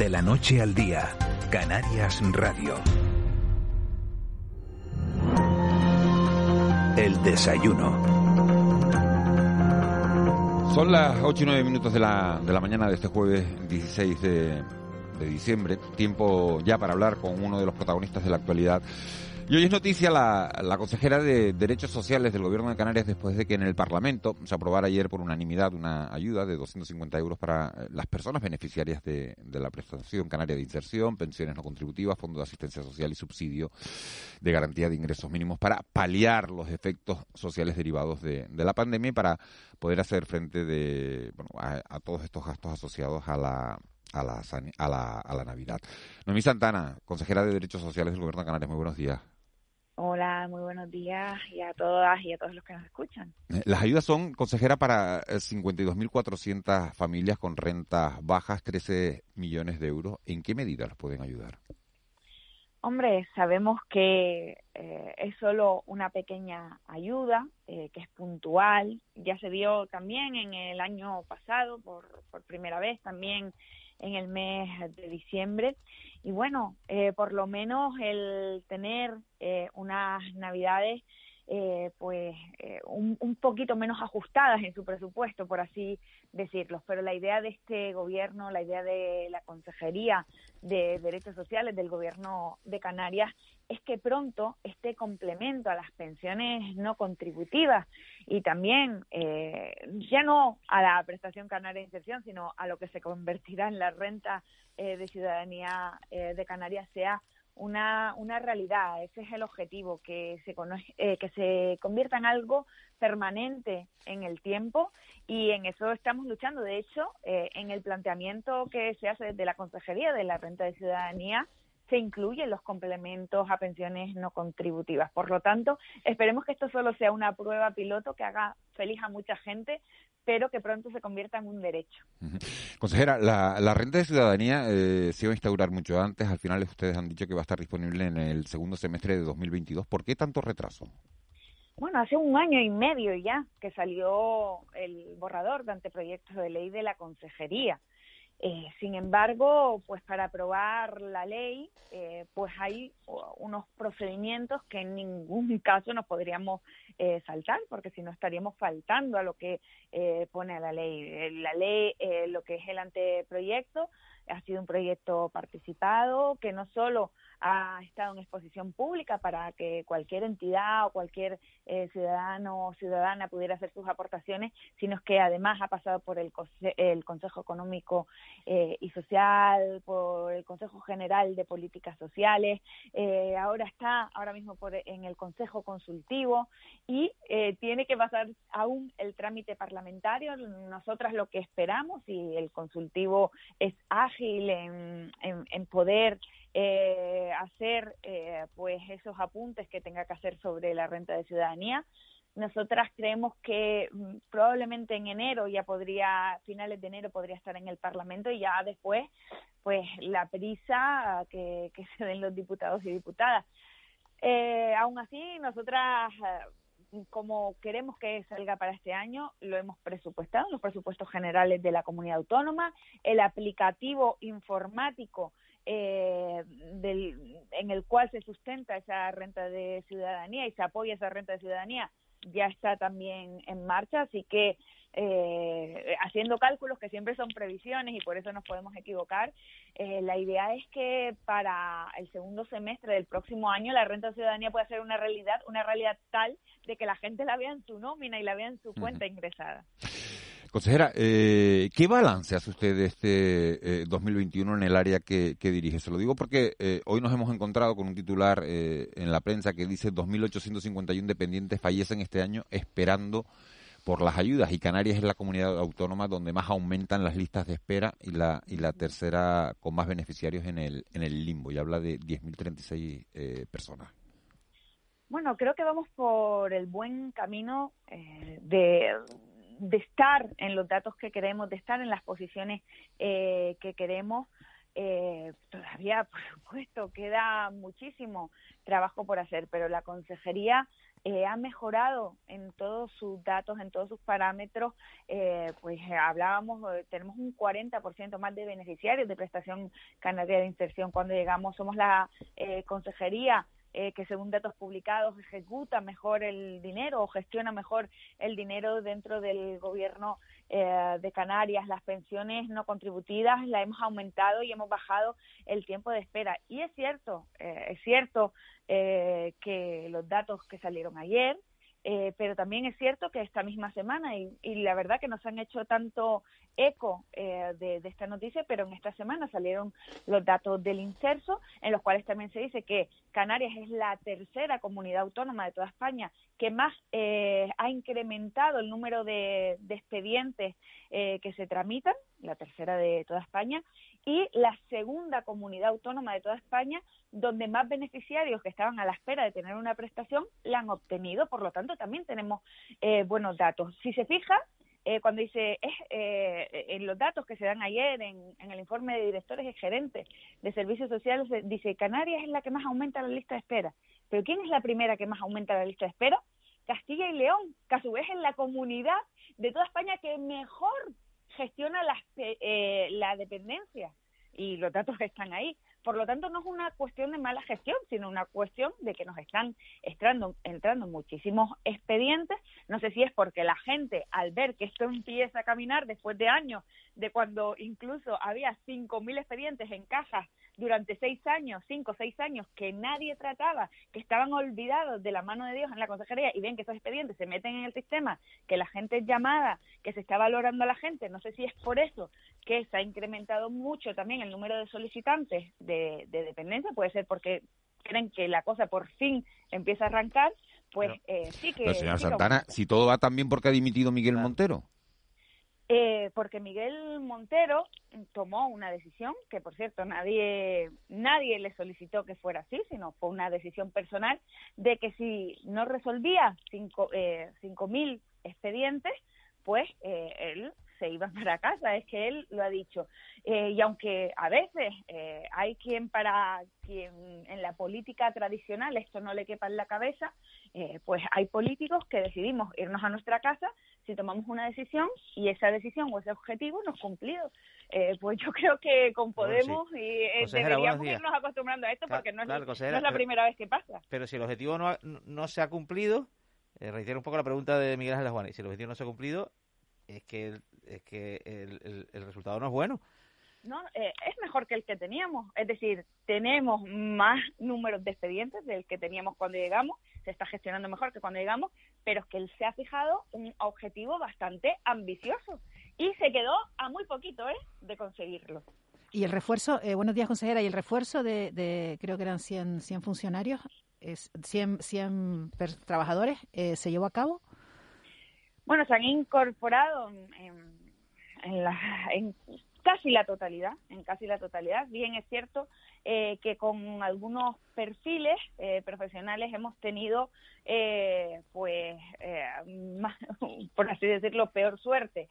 De la noche al día, Canarias Radio. El desayuno. Son las 8 y 9 minutos de la, de la mañana de este jueves 16 de, de diciembre. Tiempo ya para hablar con uno de los protagonistas de la actualidad y hoy es noticia la, consejera de Derechos Sociales del Gobierno de Canarias después de que en el Parlamento se aprobara ayer por unanimidad una ayuda de 250 euros para eh, las personas beneficiarias de, la prestación canaria de inserción, pensiones no contributivas, fondo de asistencia social y subsidio de garantía de ingresos mínimos para paliar los efectos sociales derivados de, la pandemia y para poder hacer frente de, a, todos estos gastos asociados a la, a la, a la, a la Navidad. Noemí Santana, consejera de Derechos Sociales del Gobierno de Canarias, muy buenos días. Hola, muy buenos días y a todas y a todos los que nos escuchan. Eh, las ayudas son, consejera, para 52.400 eh, familias con rentas bajas, 13 millones de euros. ¿En qué medida las pueden ayudar? Hombre, sabemos que eh, es solo una pequeña ayuda, que es puntual. Ya se dio también en el año pasado, por, por primera vez, también en el mes de diciembre. Y bueno, eh, por lo menos el tener eh, unas navidades eh, pues un, un, poquito menos ajustadas en su presupuesto, por así decirlo. Pero la idea de este gobierno, la idea de la Consejería de Derechos Sociales del Gobierno de Canarias es que pronto este complemento a las pensiones no contributivas y también eh, ya no a la prestación canaria de inserción, sino a lo que se convertirá en la renta eh, de ciudadanía eh, de Canarias sea una, una realidad. Ese es el objetivo, que se, que se convierta en algo permanente en el tiempo y en eso estamos luchando. De hecho, en el planteamiento que se hace desde la Consejería de la Renta de Ciudadanía, se incluyen los complementos a pensiones no contributivas. Por lo tanto, esperemos que esto solo sea una prueba piloto que haga feliz a mucha gente, pero que pronto se convierta en un derecho. Consejera, la, renta de ciudadanía eh, se iba a instaurar mucho antes. Al final ustedes han dicho que va a estar disponible en el segundo semestre de 2022. ¿Por qué tanto retraso? Bueno, hace un año y medio ya que salió el borrador de anteproyectos de ley de la consejería. Eh, sin embargo, pues para aprobar la ley, eh, pues hay unos procedimientos que en ningún caso nos podríamos eh, saltar, porque si no estaríamos faltando a lo que pone la ley. La ley, lo que es el anteproyecto, ha sido un proyecto participado que no solo ha estado en exposición pública para que cualquier entidad o cualquier eh, ciudadano o ciudadana pudiera hacer sus aportaciones, sino que además ha pasado por el, el Consejo Económico eh, y Social, por el Consejo General de Políticas Sociales, eh, ahora está ahora mismo por, en el Consejo Consultivo y tiene que pasar aún el trámite parlamentario. Nosotras lo que esperamos, y el consultivo es ágil en, poder eh, hacer eh, pues esos apuntes que tenga que hacer sobre la renta de ciudadanía. Nosotras creemos que mm, probablemente en enero ya podría, finales de enero podría estar en el Parlamento y ya después, pues la prisa que, que se den los diputados y diputadas. Eh, aún así, nosotras eh, como queremos que salga para este año, lo hemos presupuestado en los presupuestos generales de la comunidad autónoma. El aplicativo informático eh, del, en el cual se sustenta esa renta de ciudadanía y se apoya esa renta de ciudadanía ya está también en marcha, así que eh, haciendo cálculos que siempre son previsiones y por eso nos podemos equivocar, eh, la idea es que para el segundo semestre del próximo año la renta de ciudadanía pueda ser una realidad, una realidad tal de que la gente la vea en su nómina y la vea en su cuenta ingresada. Consejera, eh, ¿qué balance hace usted de este 2021 eh, en el área que, dirige? Se lo digo porque eh, hoy nos hemos encontrado con un titular en la prensa que dice 2.851 dependientes fallecen este año esperando por las ayudas y Canarias es la comunidad autónoma donde más aumentan las listas de espera y la y la tercera con más beneficiarios en el en el limbo y habla de 10.036 personas. Bueno, creo que vamos por el buen camino de de estar en los datos que queremos, de estar en las posiciones eh, que queremos. eh, todavía, por supuesto, queda muchísimo trabajo por hacer, pero la consejería eh, ha mejorado en todos sus datos, en todos sus parámetros. Eh, pues hablábamos, tenemos un 40% más de beneficiarios de prestación canaria de inserción cuando llegamos. Somos la consejería eh, que según datos publicados ejecuta mejor el dinero o gestiona mejor el dinero dentro del gobierno eh, de Canarias. Las pensiones no contributivas la hemos aumentado y hemos bajado el tiempo de espera. Y es cierto, eh, es cierto que los datos que salieron ayer, eh, pero también es cierto que esta misma semana, y, la verdad que nos han hecho tanto eco eh, de, esta noticia, pero en esta semana salieron los datos del inserso, en los cuales también se dice que Canarias es la tercera comunidad autónoma de toda España que más eh, ha incrementado el número de, expedientes que se tramitan, la tercera de toda España, y la segunda comunidad autónoma de toda España donde más beneficiarios que estaban a la espera de tener una prestación la han obtenido. Por lo tanto, también tenemos eh, buenos datos. Si se fija, eh, cuando dice eh, en los datos que se dan ayer en, en, el informe de directores y gerentes de servicios sociales, dice Canarias es la que más aumenta la lista de espera. Pero ¿quién es la primera que más aumenta la lista de espera? Castilla y León, que a su vez es la comunidad de toda España que mejor gestiona las, eh, la dependencia y los datos están ahí. Por lo tanto, no es una cuestión de mala gestión, sino una cuestión de que nos están entrando, entrando muchísimos expedientes. No sé si es porque la gente, al ver que esto empieza a caminar después de años, de cuando incluso había 5.000 expedientes en cajas durante seis años, cinco o seis años, que nadie trataba, que estaban olvidados de la mano de Dios en la consejería y ven que esos expedientes se meten en el sistema, que la gente es llamada, que se está valorando a la gente. No sé si es por eso que se ha incrementado mucho también el número de solicitantes de, dependencia, puede ser porque creen que la cosa por fin empieza a arrancar, pues eh, sí que... Pero señora Santana, si todo va tan bien, ¿por qué ha dimitido Miguel Montero? Eh, porque Miguel Montero tomó una decisión que, por cierto, nadie nadie le solicitó que fuera así, sino fue una decisión personal de que si no resolvía cinco eh, cinco expedientes, pues eh, él se iba para casa, es que él lo ha dicho. Eh, y aunque a veces eh, hay quien para quien en la política tradicional esto no le quepa en la cabeza, eh, pues hay políticos que decidimos irnos a nuestra casa si tomamos una decisión y esa decisión o ese objetivo no es cumplido. pues yo creo que con Podemos y deberíamos irnos acostumbrando a esto porque no, es, la primera vez que pasa. Pero si el objetivo no, no, se ha cumplido, reitero un poco la pregunta de Miguel Ángel Juárez, si el objetivo no se ha cumplido, es que, es que el, el resultado no es bueno no eh, es mejor que el que teníamos es decir tenemos más números de expedientes del que teníamos cuando llegamos se está gestionando mejor que cuando llegamos pero es que él se ha fijado un objetivo bastante ambicioso y se quedó a muy poquito ¿eh? de conseguirlo y el refuerzo eh, buenos días consejera y el refuerzo de, de creo que eran 100, 100 funcionarios es 100, 100 trabajadores eh, se llevó a cabo bueno se han incorporado en, en, la, en casi la totalidad, en casi la totalidad. Bien es cierto eh, que con algunos perfiles eh, profesionales hemos tenido, eh, pues, más, por así decirlo, peor suerte.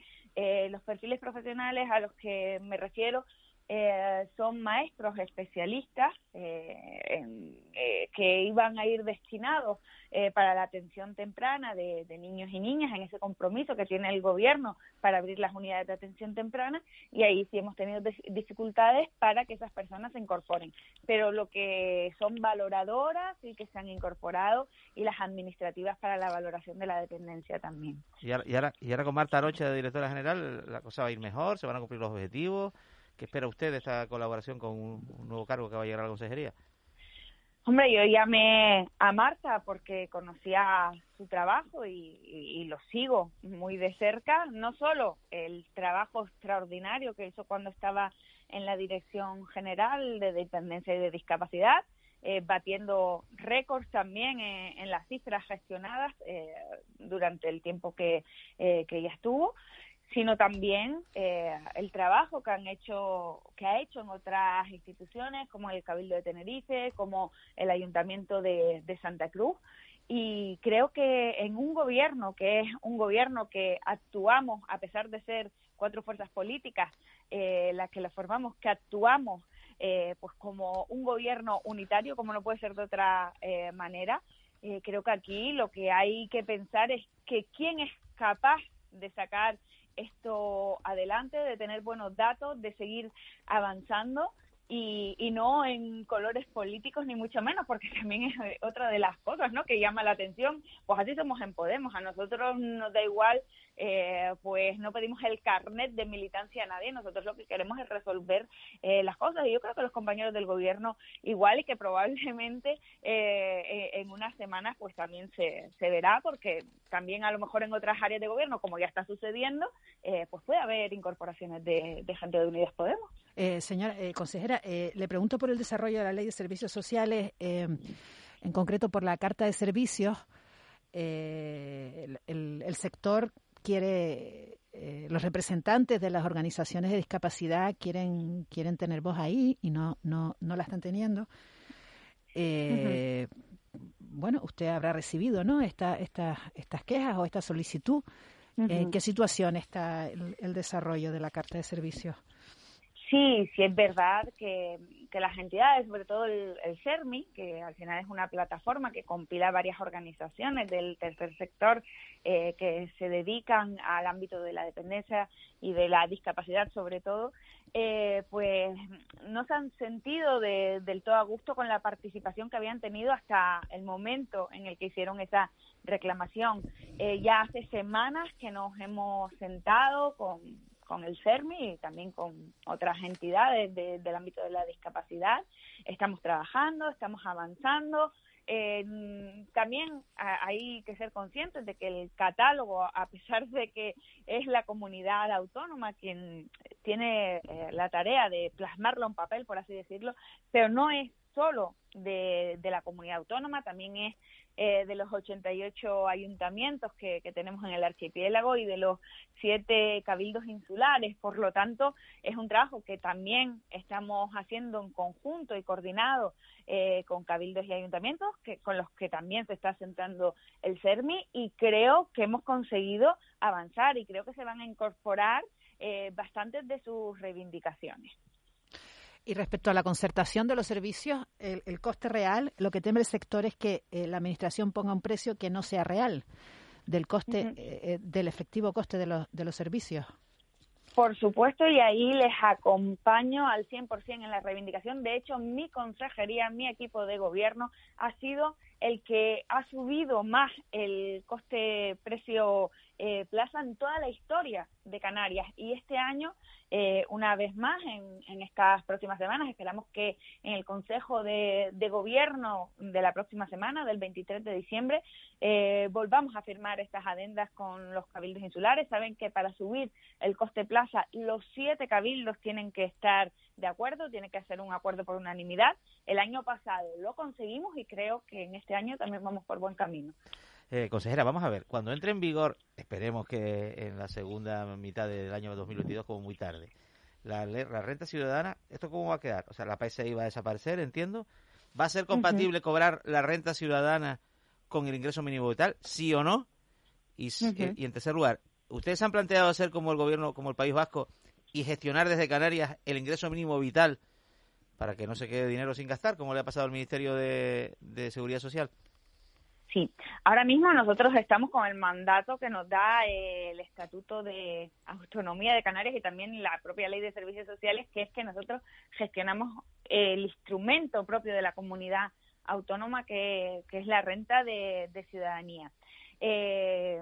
los perfiles profesionales a los que me refiero eh, son maestros especialistas eh, eh, que iban a ir destinados para la atención temprana de, niños y niñas en ese compromiso que tiene el gobierno para abrir las unidades de atención temprana y ahí sí hemos tenido dificultades para que esas personas se incorporen. Pero lo que son valoradoras y que se han incorporado y las administrativas para la valoración de la dependencia también. Y ahora, y ahora, con Marta Arocha, directora general, la cosa va a ir mejor, se van a cumplir los objetivos. ¿Qué espera usted de esta colaboración con un, nuevo cargo que va a llegar a la consejería? Hombre, yo llamé a Marta porque conocía su trabajo y, lo sigo muy de cerca, no solo el trabajo extraordinario que hizo cuando estaba en la Dirección General de Dependencia y de Discapacidad, eh, batiendo récords también en, las cifras gestionadas eh, durante el tiempo que, eh, que ella estuvo, sino también eh, el trabajo que han hecho que ha hecho en otras instituciones como el Cabildo de Tenerife como el Ayuntamiento de, Santa Cruz y creo que en un gobierno que es un gobierno que actuamos a pesar de ser cuatro fuerzas políticas, eh, las que las formamos, que actuamos eh, pues como un gobierno unitario, como no puede ser de otra eh, manera. Eh, creo que aquí lo que hay que pensar es que quién es capaz de sacar esto adelante, de tener buenos datos, de seguir avanzando y, y, no en colores políticos ni mucho menos, porque también es otra de las cosas ¿no? que llama la atención. Pues así somos en Podemos, a nosotros nos da igual, eh, pues no pedimos el carnet de militancia a nadie, nosotros lo que queremos es resolver eh, las cosas y yo creo que los compañeros del gobierno igual y que probablemente eh, en unas semanas pues también se, se verá, porque también a lo mejor en otras áreas de gobierno, como ya está sucediendo, eh, pues puede haber incorporaciones de, gente de Unidas Podemos. Eh, señora eh, consejera, eh, le pregunto por el desarrollo de la ley de servicios sociales, eh, en concreto por la carta de servicios. Eh, el, el, sector quiere, los representantes de las organizaciones de discapacidad quieren quieren tener voz ahí y no no no la están teniendo. Uh-huh. Bueno, usted habrá recibido, ¿no? Esta, esta, estas quejas o esta solicitud. ¿En qué situación está el, el desarrollo de la carta de servicios? Sí, sí es verdad que, que las entidades, sobre todo el, el, CERMI, que al final es una plataforma que compila varias organizaciones del tercer sector eh, que se dedican al ámbito de la dependencia y de la discapacidad sobre todo, eh, pues no se han sentido de, del todo a gusto con la participación que habían tenido hasta el momento en el que hicieron esa reclamación. Eh, ya hace semanas que nos hemos sentado con con el CERMI y también con otras entidades de, del ámbito de la discapacidad. Estamos trabajando, estamos avanzando. Eh, también hay que ser conscientes de que el catálogo, a pesar de que es la comunidad autónoma quien tiene eh, la tarea de plasmarlo en papel, por así decirlo, pero no es solo de, la comunidad autónoma, también es eh, de los 88 ayuntamientos que, que, tenemos en el archipiélago y de los siete cabildos insulares. Por lo tanto, es un trabajo que también estamos haciendo en conjunto y coordinado eh, con cabildos y ayuntamientos, que, con los que también se está sentando el CERMI y creo que hemos conseguido avanzar y creo que se van a incorporar eh, bastantes de sus reivindicaciones. Y respecto a la concertación de los servicios, el, el coste real, lo que teme el sector es que eh, la Administración ponga un precio que no sea real del coste, uh -huh. eh, del efectivo coste de los, de los servicios. Por supuesto, y ahí les acompaño al 100% en la reivindicación. De hecho, mi consejería, mi equipo de gobierno ha sido el que ha subido más el coste-precio eh, plaza en toda la historia de Canarias. Y este año, eh, una vez más, en, en, estas próximas semanas, esperamos que en el Consejo de, de, Gobierno de la próxima semana, del 23 de diciembre, eh, volvamos a firmar estas adendas con los cabildos insulares. Saben que para subir el coste plaza, los siete cabildos tienen que estar de acuerdo, tiene que hacer un acuerdo por unanimidad. El año pasado lo conseguimos y creo que en este año también vamos por buen camino. Eh, consejera, vamos a ver, cuando entre en vigor, esperemos que en la segunda mitad del año 2022, como muy tarde, la, la renta ciudadana, ¿esto cómo va a quedar? O sea, la PSI va a desaparecer, entiendo. ¿Va a ser compatible uh -huh. cobrar la renta ciudadana con el ingreso mínimo vital? ¿Sí o no? Y, uh -huh. y en tercer lugar, ¿ustedes han planteado hacer como el gobierno, como el País Vasco, y gestionar desde Canarias el ingreso mínimo vital para que no se quede dinero sin gastar, como le ha pasado al Ministerio de, de Seguridad Social? Sí, ahora mismo nosotros estamos con el mandato que nos da eh, el Estatuto de Autonomía de Canarias y también la propia Ley de Servicios Sociales, que es que nosotros gestionamos el instrumento propio de la comunidad autónoma, que, que es la renta de, de ciudadanía. Eh,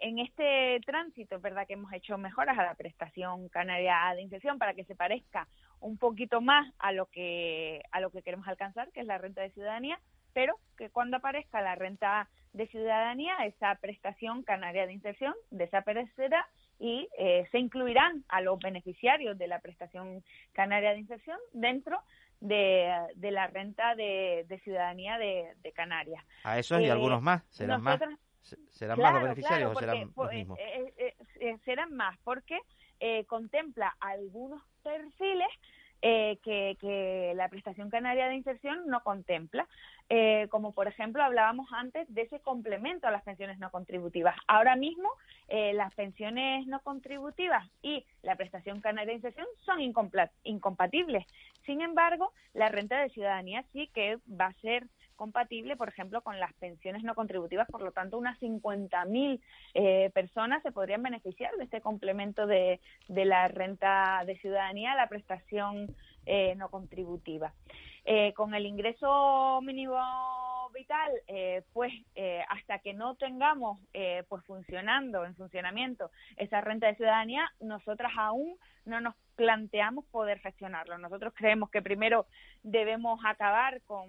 en, este tránsito verdad que hemos hecho mejoras a la prestación canaria de inserción para que se parezca un poquito más a lo que a lo que queremos alcanzar, que es la renta de ciudadanía, pero que cuando aparezca la renta de ciudadanía, esa prestación canaria de inserción desaparecerá y eh, se incluirán a los beneficiarios de la prestación canaria de inserción dentro de, de la renta de, de ciudadanía de, de, Canarias. A esos y eh, algunos más, serán nosotros, más. ¿Serán claro, más los beneficiarios claro, porque, o serán los mismos? Eh, serán más, porque contempla algunos perfiles eh, que, que, la prestación canaria de inserción no contempla, eh, como por ejemplo hablábamos antes de ese complemento a las pensiones no contributivas. Ahora mismo eh, las pensiones no contributivas y la prestación canaria de inserción son incompatibles. Sin embargo, la renta de ciudadanía sí que va a ser compatible, por ejemplo, con las pensiones no contributivas. Por lo tanto, unas 50.000 eh, personas se podrían beneficiar de este complemento de, de la renta de ciudadanía, la prestación eh, no contributiva. Eh, con el ingreso mínimo vital, eh, pues eh, hasta que no tengamos eh, pues funcionando, en funcionamiento, esa renta de ciudadanía, nosotras aún no nos planteamos poder gestionarlo. Nosotros creemos que primero debemos acabar con,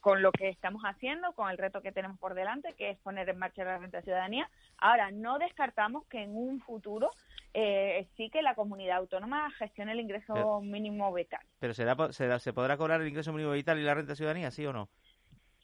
con lo que estamos haciendo, con el reto que tenemos por delante, que es poner en marcha la renta de ciudadanía. Ahora, no descartamos que en un futuro eh, sí que la comunidad autónoma gestione el ingreso Pero- mínimo vital. Pero será, po- será- ¿se podrá cobrar el ingreso mínimo vital y la renta de ciudadanía, sí o no?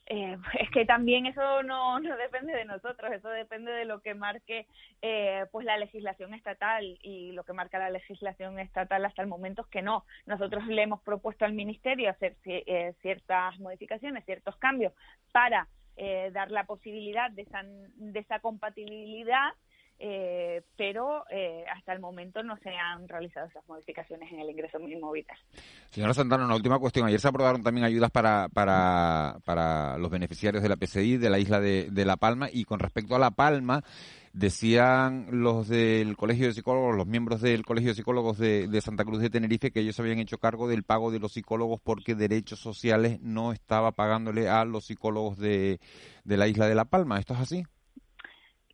Eh, es que también eso no, no depende de nosotros, eso depende de lo que marque eh, pues la legislación estatal y lo que marca la legislación estatal hasta el momento es que no. Nosotros le hemos propuesto al Ministerio hacer eh, ciertas modificaciones, ciertos cambios para eh, dar la posibilidad de esa, de esa compatibilidad, eh, pero eh, hasta el momento no se han realizado esas modificaciones en el ingreso mínimo vital. Señora Santana, una última cuestión. Ayer se aprobaron también ayudas para, para, para los beneficiarios de la PCI de la isla de, de La Palma y con respecto a La Palma, decían los del Colegio de Psicólogos, los miembros del Colegio de Psicólogos de, de Santa Cruz de Tenerife, que ellos habían hecho cargo del pago de los psicólogos porque Derechos Sociales no estaba pagándole a los psicólogos de, de la isla de La Palma. ¿Esto es así?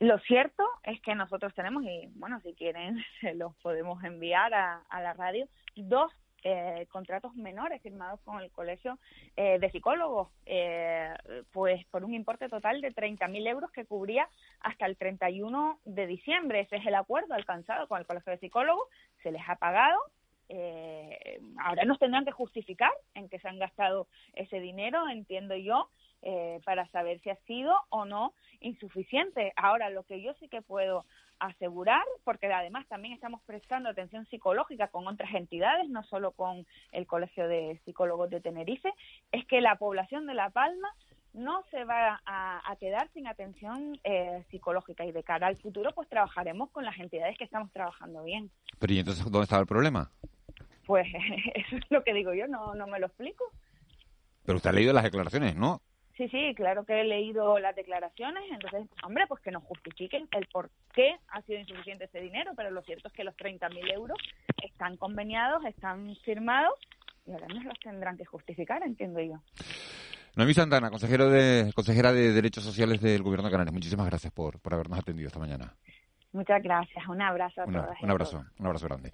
Lo cierto es que nosotros tenemos, y bueno, si quieren, se los podemos enviar a, la radio, dos eh, contratos menores firmados con el Colegio eh, de Psicólogos, eh, pues por un importe total de 30.000 euros que cubría hasta el 31 de diciembre. Ese es el acuerdo alcanzado con el Colegio de Psicólogos, se les ha pagado. eh, ahora nos tendrán que justificar en qué se han gastado ese dinero, entiendo yo, eh, para saber si ha sido o no insuficiente. Ahora, lo que yo sí que puedo asegurar, porque además también estamos prestando atención psicológica con otras entidades, no solo con el Colegio de Psicólogos de Tenerife, es que la población de La Palma no se va a, a quedar sin atención eh, psicológica y de cara al futuro pues trabajaremos con las entidades que estamos trabajando bien. Pero ¿y entonces dónde estaba el problema? Pues eso es lo que digo yo, no, no me lo explico. Pero usted ha leído las declaraciones, ¿no? Sí, sí, claro que he leído las declaraciones, entonces, hombre, pues que nos justifiquen el por qué ha sido insuficiente ese dinero, pero lo cierto es que los 30.000 euros están conveniados, están firmados y ahora nos los tendrán que justificar, entiendo yo. Noemí Santana, consejero de, consejera de Derechos Sociales del Gobierno de Canarias. Muchísimas gracias por, por habernos atendido esta mañana. Muchas gracias, un abrazo a Una- todas un abrazo, todos. un abrazo grande.